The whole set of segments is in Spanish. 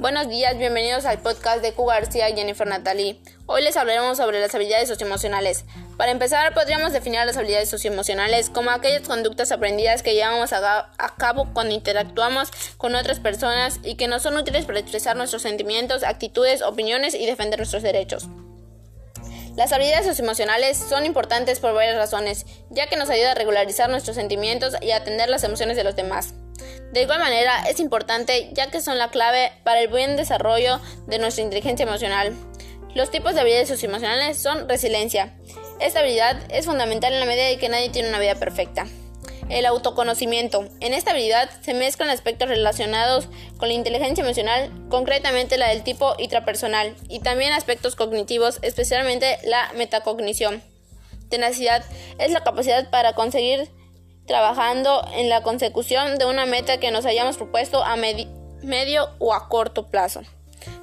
Buenos días, bienvenidos al podcast de Q García y Jennifer Natalie. Hoy les hablaremos sobre las habilidades socioemocionales. Para empezar, podríamos definir las habilidades socioemocionales como aquellas conductas aprendidas que llevamos a, cabo cuando interactuamos con otras personas y que nos son útiles para expresar nuestros sentimientos, actitudes, opiniones y defender nuestros derechos. Las habilidades socioemocionales son importantes por varias razones, ya que nos ayuda a regularizar nuestros sentimientos y atender las emociones de los demás. De igual manera, es importante ya que son la clave para el buen desarrollo de nuestra inteligencia emocional. Los tipos de habilidades socioemocionales son resiliencia. Esta habilidad es fundamental en la medida de que nadie tiene una vida perfecta. El autoconocimiento. En esta habilidad se mezclan aspectos relacionados con la inteligencia emocional, concretamente la del tipo intrapersonal, y también aspectos cognitivos, especialmente la metacognición. Tenacidad es la capacidad para conseguir trabajando en la consecución de una meta que nos hayamos propuesto a medio o a corto plazo.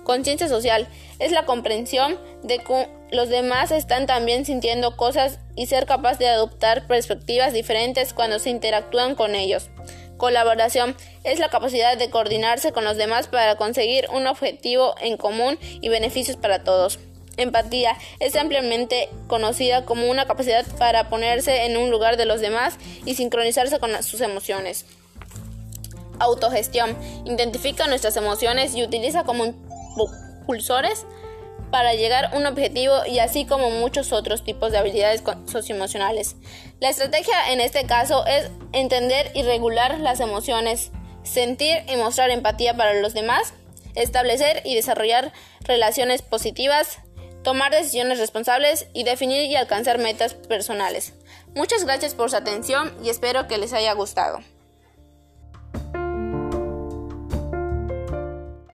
Conciencia social es la comprensión de que los demás están también sintiendo cosas y ser capaz de adoptar perspectivas diferentes cuando se interactúan con ellos. Colaboración es la capacidad de coordinarse con los demás para conseguir un objetivo en común y beneficios para todos. Empatía es ampliamente conocida como una capacidad para ponerse en un lugar de los demás y sincronizarse con sus emociones. Autogestión identifica nuestras emociones y utiliza como impulsores para llegar a un objetivo y así como muchos otros tipos de habilidades socioemocionales. La estrategia en este caso es entender y regular las emociones, sentir y mostrar empatía para los demás, establecer y desarrollar relaciones positivas, tomar decisiones responsables y definir y alcanzar metas personales. Muchas gracias por su atención y espero que les haya gustado.